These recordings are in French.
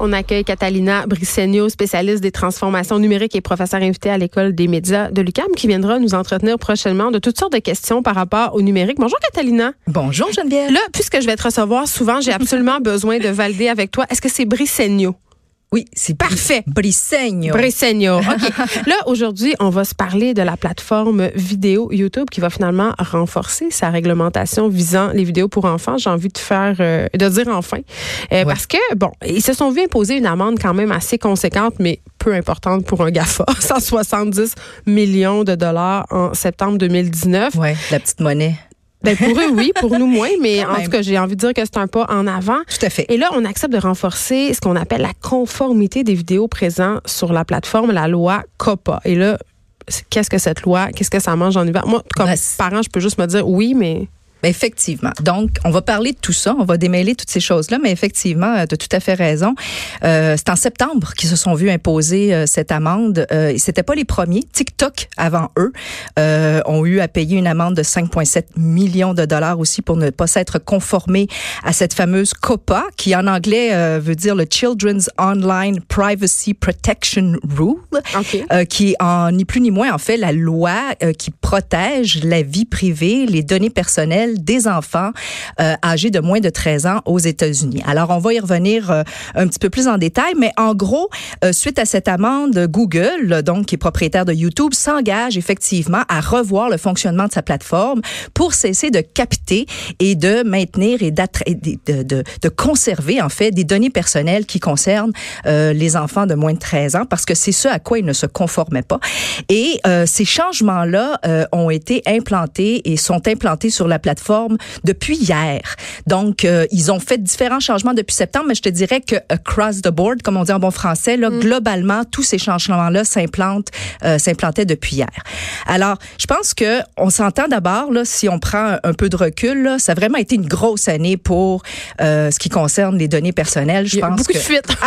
On accueille Catalina Brissegno, spécialiste des transformations numériques et professeur invité à l'école des médias de l'UQAM, qui viendra nous entretenir prochainement de toutes sortes de questions par rapport au numérique. Bonjour Catalina. Bonjour Geneviève. Là, puisque je vais te recevoir souvent, j'ai absolument besoin de valider avec toi. Est-ce que c'est Brissegno? Oui, c'est Parfait. Brisseigno. Brissegno. OK. Là, aujourd'hui, on va se parler de la plateforme vidéo YouTube qui va finalement renforcer sa réglementation visant les vidéos pour enfants. J'ai envie de faire, euh, de dire enfin. Euh, Parce que, bon, ils se sont vus imposer une amende quand même assez conséquente, mais peu importante pour un GAFA. 170 millions de dollars en septembre 2019. Ouais, la petite monnaie. Ben pour eux, oui. Pour nous, moins. Mais en tout cas, j'ai envie de dire que c'est un pas en avant. Tout à fait. Et là, on accepte de renforcer ce qu'on appelle la conformité des vidéos présentes sur la plateforme, la loi COPPA. Et là, qu'est-ce que cette loi? Qu'est-ce que ça mange en hiver? Moi, comme Ben, c'est- parent, je peux juste me dire oui, mais effectivement. Donc, on va parler de tout ça, on va démêler toutes ces choses-là, mais effectivement, tu as tout à fait raison. Euh, c'est en septembre qu'ils se sont vus imposer euh, cette amende. Euh, C'était pas les premiers. TikTok, avant eux, euh, ont eu à payer une amende de 5,7 millions de dollars aussi pour ne pas s'être conformés à cette fameuse COPPA, qui en anglais euh, veut dire le Children's Online Privacy Protection Rule. OK. euh, qui en ni plus ni moins en fait la loi euh, qui protège la vie privée, les données personnelles des enfants euh, âgés de moins de 13 ans aux États-Unis. Alors on va y revenir euh, un petit peu plus en détail, mais en gros, euh, suite à cette amende, Google, donc qui est propriétaire de YouTube, s'engage effectivement à revoir le fonctionnement de sa plateforme pour cesser de capter et de maintenir et de, de, de, conserver en fait des données personnelles qui concernent les enfants de moins de 13 ans parce que c'est ce à quoi ils ne se conformaient pas. Et ces changements-là ont été implantés et sont implantés sur la plateforme depuis hier. Donc, euh, ils ont fait différents changements depuis septembre, mais je te dirais que across the board, comme on dit en bon français, là, globalement, tous ces changements-là s'implantent, euh, s'implantaient depuis hier. Alors, je pense que on s'entend d'abord, là, si on prend un peu de recul, là, ça a vraiment été une grosse année pour euh, ce qui concerne les données personnelles. Je Il y a pense beaucoup que, de fuites. ah,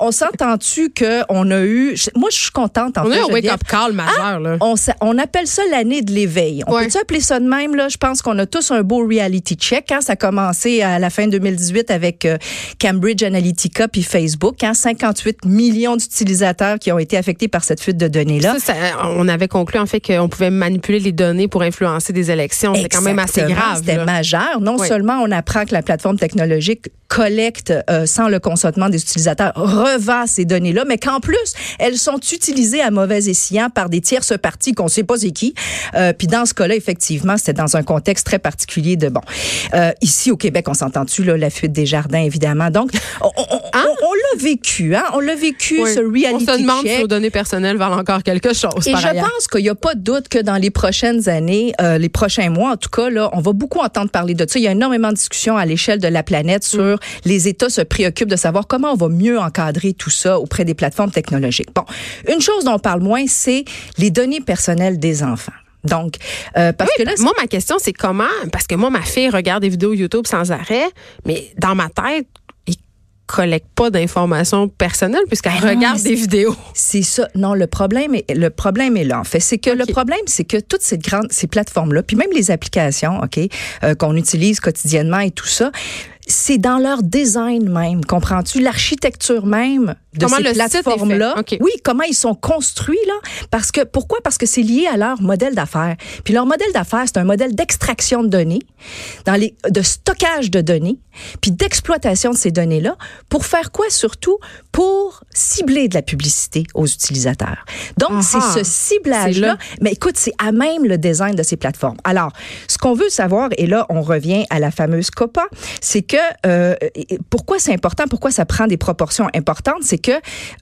on s'entend-tu que on a eu, je- moi, je suis contente en on fait. a un wake-up call majeur, là. On, appelle ça l'année de l'éveil. On Ouais. peut-tu appeler ça de même? Là? Je pense qu'on a tous un beau reality check. Hein? Ça a commencé à la fin 2018 avec euh, Cambridge Analytica puis Facebook. Hein? 58 millions d'utilisateurs qui ont été affectés par cette fuite de données-là. Ça, ça, on avait conclu en fait qu'on pouvait manipuler les données pour influencer des élections. C'est quand même assez grave. C'était là. majeur. Non Oui. seulement on apprend que la plateforme technologique collecte euh, sans le consentement des utilisateurs, revend ces données-là, mais qu'en plus, elles sont utilisées à mauvais escient par des tierces parties qu'on ne sait pas c'est qui. Euh, Puis dans ce cas-là, effectivement, c'était dans un contexte très particulier de bon. Euh, ici au Québec, on s'entend-tu là la fuite des jardins évidemment. Donc on, on- on- Hein? on- on l'a vécu, hein, on l'a vécu Oui. ce reality on se demande check. si nos données personnelles valent encore quelque chose. Et par je ailleurs. pense qu'il n'y a pas de doute que dans les prochaines années, euh, les prochains mois, en tout cas, là, on va beaucoup entendre parler de ça. Il y a énormément de discussions à l'échelle de la planète sur Mm. les États se préoccupent de savoir comment on va mieux encadrer tout ça auprès des plateformes technologiques. Bon, une chose dont on parle moins, c'est les données personnelles des enfants. Donc, euh, parce que là, Moi, ma question, c'est comment, parce que moi, ma fille regarde des vidéos YouTube sans arrêt, mais dans ma tête, il collecte pas d'informations personnelles puisqu'elle Ben regarde des vidéos. C'est ça. Non, le problème est le problème est là. En fait, c'est que le problème, c'est que toutes ces grandes ces plateformes là, puis même les applications, ok, euh, qu'on utilise quotidiennement et tout ça. C'est dans leur design même, comprends-tu? L'architecture même de Comment ces plateformes-là. Oui, comment ils sont construits là. Parce que pourquoi? Parce que c'est lié à leur modèle d'affaires. Puis leur modèle d'affaires, c'est un modèle d'extraction de données, dans les de stockage de données, puis d'exploitation de ces données-là pour faire quoi surtout? Pour cibler de la publicité aux utilisateurs. Donc c'est ce ciblage C'est là. là. Mais écoute, c'est à même le design de ces plateformes. Alors, ce qu'on veut savoir, et là on revient à la fameuse COPA, c'est que euh, pourquoi c'est important, pourquoi ça prend des proportions importantes, c'est que,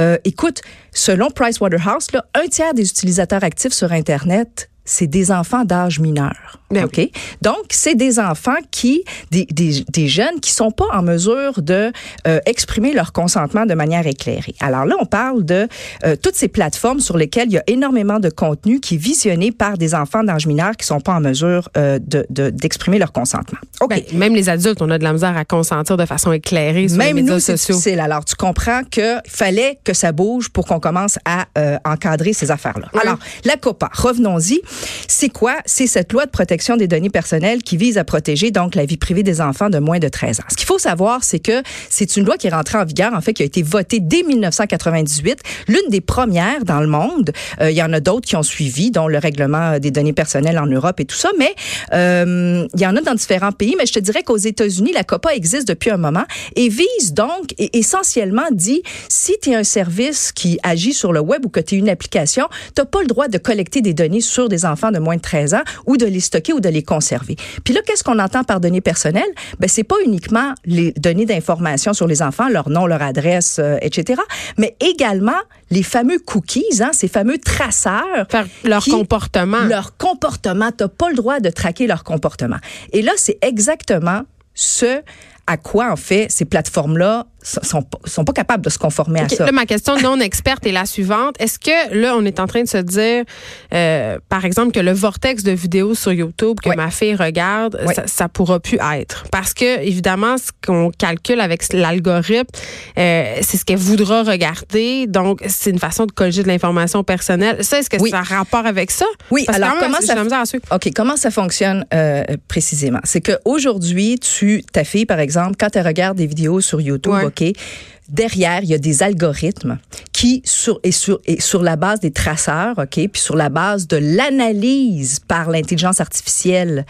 euh, écoute, selon Pricewaterhouse, là, un tiers des utilisateurs actifs sur Internet c'est des enfants d'âge mineur. Ben OK? Donc, c'est des enfants qui, des, des, des, jeunes qui sont pas en mesure de euh, exprimer leur consentement de manière éclairée. Alors là, on parle de euh, toutes ces plateformes sur lesquelles il y a énormément de contenu qui est visionné par des enfants d'âge mineur qui sont pas en mesure euh, de, d'exprimer leur consentement. OK. Ben, même les adultes, on a de la misère à consentir de façon éclairée sur même les médias nous, sociaux. c'est difficile. Alors, tu comprends qu'il fallait que ça bouge pour qu'on commence à encadrer ces affaires-là. Oui. Alors, la COPA, revenons-y. C'est quoi? C'est cette loi de protection des données personnelles qui vise à protéger donc la vie privée des enfants de moins de 13 ans. Ce qu'il faut savoir, c'est que c'est une loi qui est rentrée en vigueur, en fait, qui a été votée dès 1998, l'une des premières dans le monde. Euh, il y en a d'autres qui ont suivi, dont le règlement des données personnelles en Europe et tout ça, mais euh, il y en a dans différents pays. Mais je te dirais qu'aux États-Unis, la COPA existe depuis un moment et vise donc et essentiellement dit si tu es un service qui agit sur le web ou que tu es une application, tu pas le droit de collecter des données sur des enfants de moins de 13 ans ou de les stocker ou de les conserver. Puis là, qu'est-ce qu'on entend par données personnelles? Ben, c'est pas uniquement les données d'information sur les enfants, leur nom, leur adresse, euh, etc., mais également les fameux cookies, hein, ces fameux traceurs. Leur qui- comportement. Leur comportement. Tu pas le droit de traquer leur comportement. Et là, c'est exactement ce à quoi, en fait, ces plateformes-là sont, sont, pas- capables de se conformer à ça. Là, ma question non experte est la suivante. Est-ce que là, on est en train de se dire, euh, par exemple, que le vortex de vidéos sur YouTube que ma fille regarde, ça, ça pourra plus être? Parce que, évidemment, ce qu'on calcule avec l'algorithme, euh, c'est ce qu'elle voudra regarder. Donc, c'est une façon de colliger de l'information personnelle. Ça, est-ce que Oui. ça a rapport avec ça? Oui, Parce alors comment ça. OK, comment ça fonctionne euh, précisément? C'est qu'aujourd'hui, tu, ta fille, par exemple, quand elle regarde des vidéos sur YouTube, Ouais. OK, derrière, il y a des algorithmes qui, sur, et, sur, et sur la base des traceurs, OK, puis sur la base de l'analyse par l'intelligence artificielle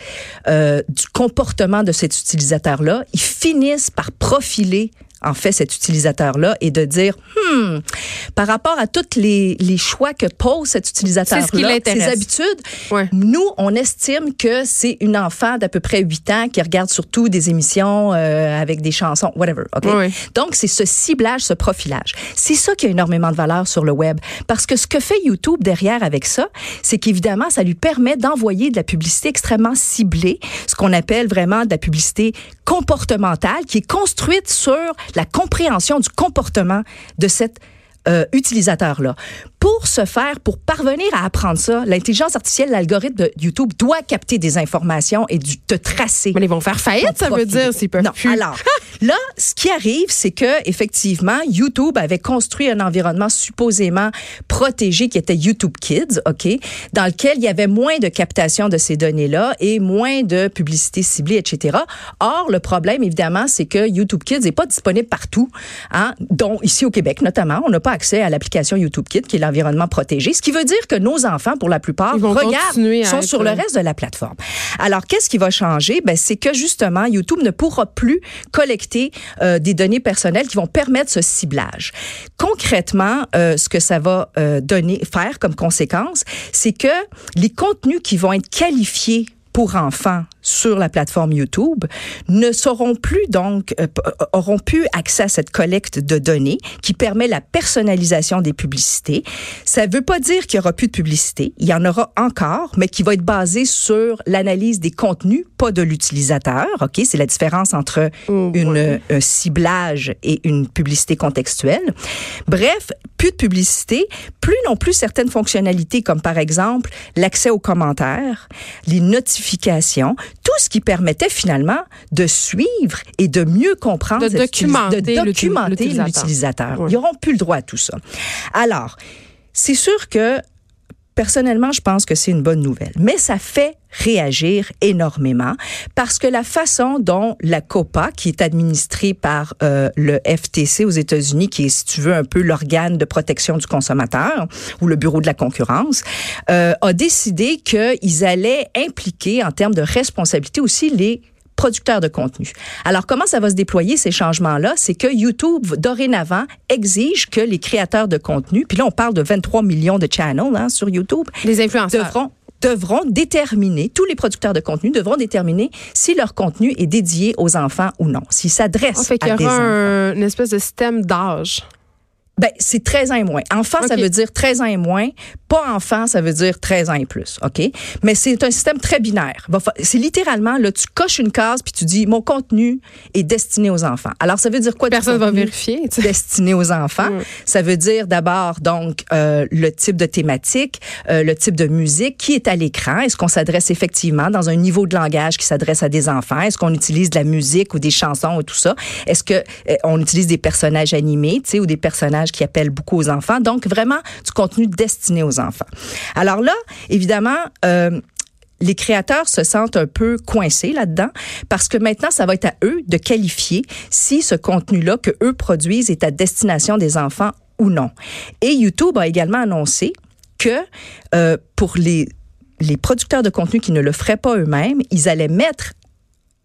euh, du comportement de cet utilisateur-là, ils finissent par profiler en fait cet utilisateur-là et de dire hmm, par rapport à tous les, les choix que pose cet utilisateur-là, ses habitudes, Ouais. nous, on estime que c'est une enfant d'à peu près 8 ans qui regarde surtout des émissions euh, avec des chansons, whatever. OK? Donc, c'est ce ciblage, ce profilage. C'est ça qui a énormément de valeur sur le web. Parce que ce que fait YouTube derrière avec ça, c'est qu'évidemment, ça lui permet d'envoyer de la publicité extrêmement ciblée, ce qu'on appelle vraiment de la publicité comportementale, qui est construite sur la compréhension du comportement de cet euh, utilisateur-là. Pour ce faire, pour parvenir à apprendre ça, l'intelligence artificielle, l'algorithme de YouTube doit capter des informations et du, te tracer. Mais ils vont faire faillite, ça veut dire, s'ils peuvent non. plus. Alors, là, ce qui arrive, c'est que effectivement, YouTube avait construit un environnement supposément protégé qui était YouTube Kids, OK, dans lequel il y avait moins de captation de ces données-là et moins de publicité ciblée, etc. Or, le problème, évidemment, c'est que YouTube Kids n'est pas disponible partout, hein, dont ici au Québec notamment. On n'a pas accès à l'application YouTube Kids, qui est l'environnement protégé, ce qui veut dire que nos enfants, pour la plupart, regardent, sont sur le reste de la plateforme. Alors, qu'est-ce qui va changer? Ben, c'est que justement, YouTube ne pourra plus collecter euh, des données personnelles qui vont permettre ce ciblage. Concrètement, euh, ce que ça va euh, donner, faire comme conséquence, c'est que les contenus qui vont être qualifiés pour enfants sur la plateforme YouTube ne seront plus donc euh, euh, auront plus accès à cette collecte de données qui permet la personnalisation des publicités. Ça veut pas dire qu'il y aura plus de publicité, il y en aura encore, mais qui va être basée sur l'analyse des contenus, pas de l'utilisateur. Ok, c'est la différence entre Oh, une ouais. un ciblage et une publicité contextuelle. Bref, plus de publicité, plus non plus certaines fonctionnalités comme par exemple l'accès aux commentaires, les notifications, tout ce qui permettait finalement de suivre et de mieux comprendre, De documenter de documenter l'utilisateur. l'utilisateur. Ouais. Ils n'auront plus le droit à tout ça. Alors, c'est sûr que personnellement, je pense que c'est une bonne nouvelle, mais ça fait réagir énormément parce que la façon dont la COPA, qui est administrée par euh, le FTC aux États-Unis, qui est, si tu veux, un peu l'organe de protection du consommateur ou le bureau de la concurrence, euh, a décidé qu'ils allaient impliquer en termes de responsabilité aussi les producteurs de contenu. Alors, comment ça va se déployer, ces changements-là? C'est que YouTube, dorénavant, exige que les créateurs de contenu, puis là, on parle de 23 millions de channels hein, sur YouTube, Les influenceurs. devront devront déterminer, tous les producteurs de contenu devront déterminer si leur contenu est dédié aux enfants ou non, s'il s'adresse Ah, fait qu'il y à des aura enfants. un- une espèce de système d'âge. Ben, c'est 13 ans et moins. Enfant, ça veut dire 13 ans et moins. Pas enfant, ça veut dire 13 ans et plus. OK? Mais c'est un système très binaire. C'est littéralement, là, tu coches une case puis tu dis, mon contenu est destiné aux enfants. Alors, ça veut dire quoi? Personne va vérifier. Destiné aux enfants? Ça veut dire d'abord, donc, euh, le type de thématique, euh, le type de musique, qui est à l'écran. Est-ce qu'on s'adresse effectivement dans un niveau de langage qui s'adresse à des enfants? Est-ce qu'on utilise de la musique ou des chansons ou tout ça? Est-ce que euh, on utilise des personnages animés, tu sais, ou des personnages qui appelle beaucoup aux enfants. Donc, vraiment, du contenu destiné aux enfants. Alors là, évidemment, euh, les créateurs se sentent un peu coincés là-dedans parce que maintenant, ça va être à eux de qualifier si ce contenu-là que eux produisent est à destination des enfants ou non. Et YouTube a également annoncé que euh, pour les les producteurs de contenu qui ne le feraient pas eux-mêmes, ils allaient mettre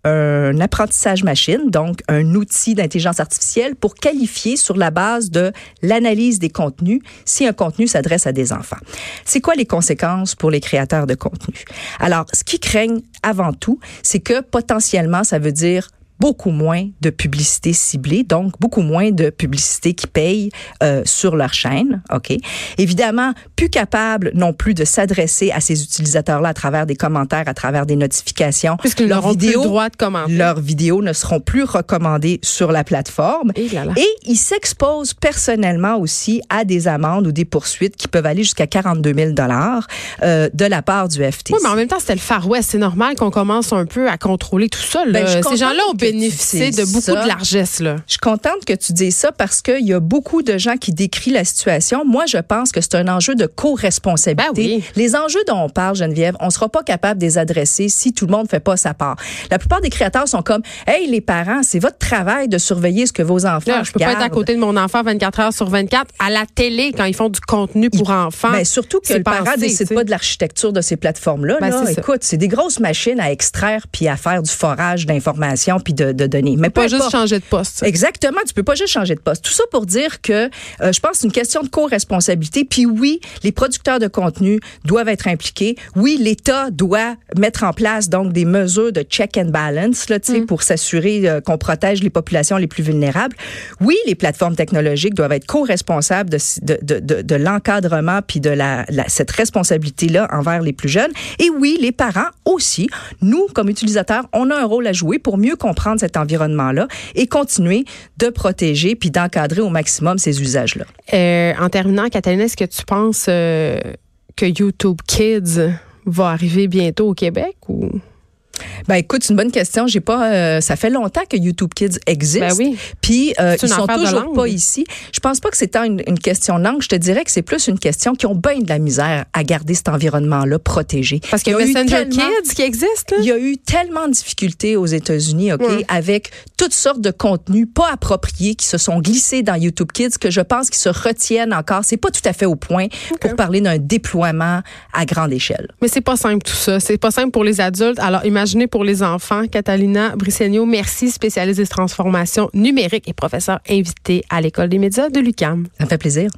un apprentissage machine, donc un outil d'intelligence artificielle pour qualifier sur la base de l'analyse des contenus si un contenu s'adresse à des enfants. C'est quoi les conséquences pour les créateurs de contenu? Alors, ce qui craignent avant tout, c'est que potentiellement, ça veut dire beaucoup moins de publicité ciblée, donc beaucoup moins de publicité qui paye euh, sur leur chaîne. Ok? Évidemment, plus capable non plus de s'adresser à ces utilisateurs-là à travers des commentaires, à travers des notifications. Puisqu'ils leurs vidéos, plus le droit de commenter. Leurs vidéos ne seront plus recommandées sur la plateforme. Et, Et ils s'exposent personnellement aussi à des amendes ou des poursuites qui peuvent aller jusqu'à 42 000 dollars euh, de la part du FTC. Oui, mais en même temps, c'était le Far West. C'est normal qu'on commence un peu à contrôler tout ça. Là. Ben, Ces gens-là ont bénéficier de beaucoup de largesse. Là. Je suis contente que tu dises ça parce qu'il y a beaucoup de gens qui décrivent la situation. Moi, je pense que c'est un enjeu de co-responsabilité. Ben les enjeux dont on parle, Geneviève, on ne sera pas capable de les adresser si tout le monde ne fait pas sa part. La plupart des créateurs sont comme, hey, les parents, c'est votre travail de surveiller ce que vos enfants là, Je peux pas être à côté de mon enfant 24 heures sur 24 à la télé quand ils font du contenu pour enfants. Ben, surtout que le parent décide pas de l'architecture de ces plateformes-là. Ben, là. Écoute, c'est des grosses machines à extraire puis à faire du forage d'informations puis de, de mais pas juste changer de poste. Exactement, tu peux pas juste changer de poste. Tout ça pour dire que euh, je pense que c'est une question de co-responsabilité. Puis oui, les producteurs de contenu doivent être impliqués. Oui, l'État doit mettre en place donc des mesures de check and balance là, mm. pour s'assurer euh, qu'on protège les populations les plus vulnérables. Oui, les plateformes technologiques doivent être co-responsables de, de, de, de l'encadrement puis de la, la, cette responsabilité-là envers les plus jeunes. Et oui, les parents aussi. Nous, comme utilisateurs, on a un rôle à jouer pour mieux comprendre cet environnement-là et continuer de protéger puis d'encadrer au maximum ces usages-là. Euh, en terminant, Catalina, est-ce que tu penses euh, que YouTube Kids va arriver bientôt au Québec ou? Ben écoute, c'est une bonne question. J'ai pas. Euh, ça fait longtemps que YouTube Kids existe. Ben oui. Puis euh, ils sont toujours pas ici. Je pense pas que c'est une, une question de langue. Je te dirais que c'est plus une question qui ont bien de la misère à garder cet environnement-là protégé. Parce qu'il y a Messenger Kids qui existe. Il y a eu tellement de difficultés aux États-Unis, ok, avec toutes sortes de contenus pas appropriés qui se sont glissés dans YouTube Kids que je pense qu'ils se retiennent encore. C'est pas tout à fait au point pour parler d'un déploiement à grande échelle. Mais c'est pas simple tout ça. C'est pas simple pour les adultes. Alors pour les enfants. Catalina Bricegno, merci, spécialiste des transformations numériques et professeur invité à l'École des médias de l'UCAM. Ça fait plaisir.